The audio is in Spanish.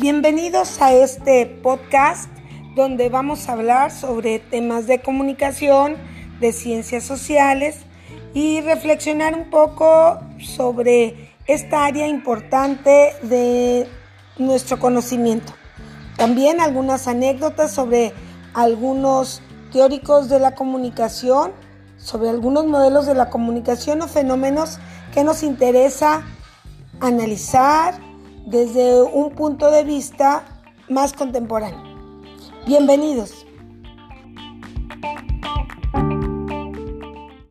Bienvenidos a este podcast donde vamos a hablar sobre temas de comunicación, de ciencias sociales y reflexionar un poco sobre esta área importante de nuestro conocimiento. También algunas anécdotas sobre algunos teóricos de la comunicación, sobre algunos modelos de la comunicación o fenómenos que nos interesa analizar desde un punto de vista más contemporáneo. Bienvenidos.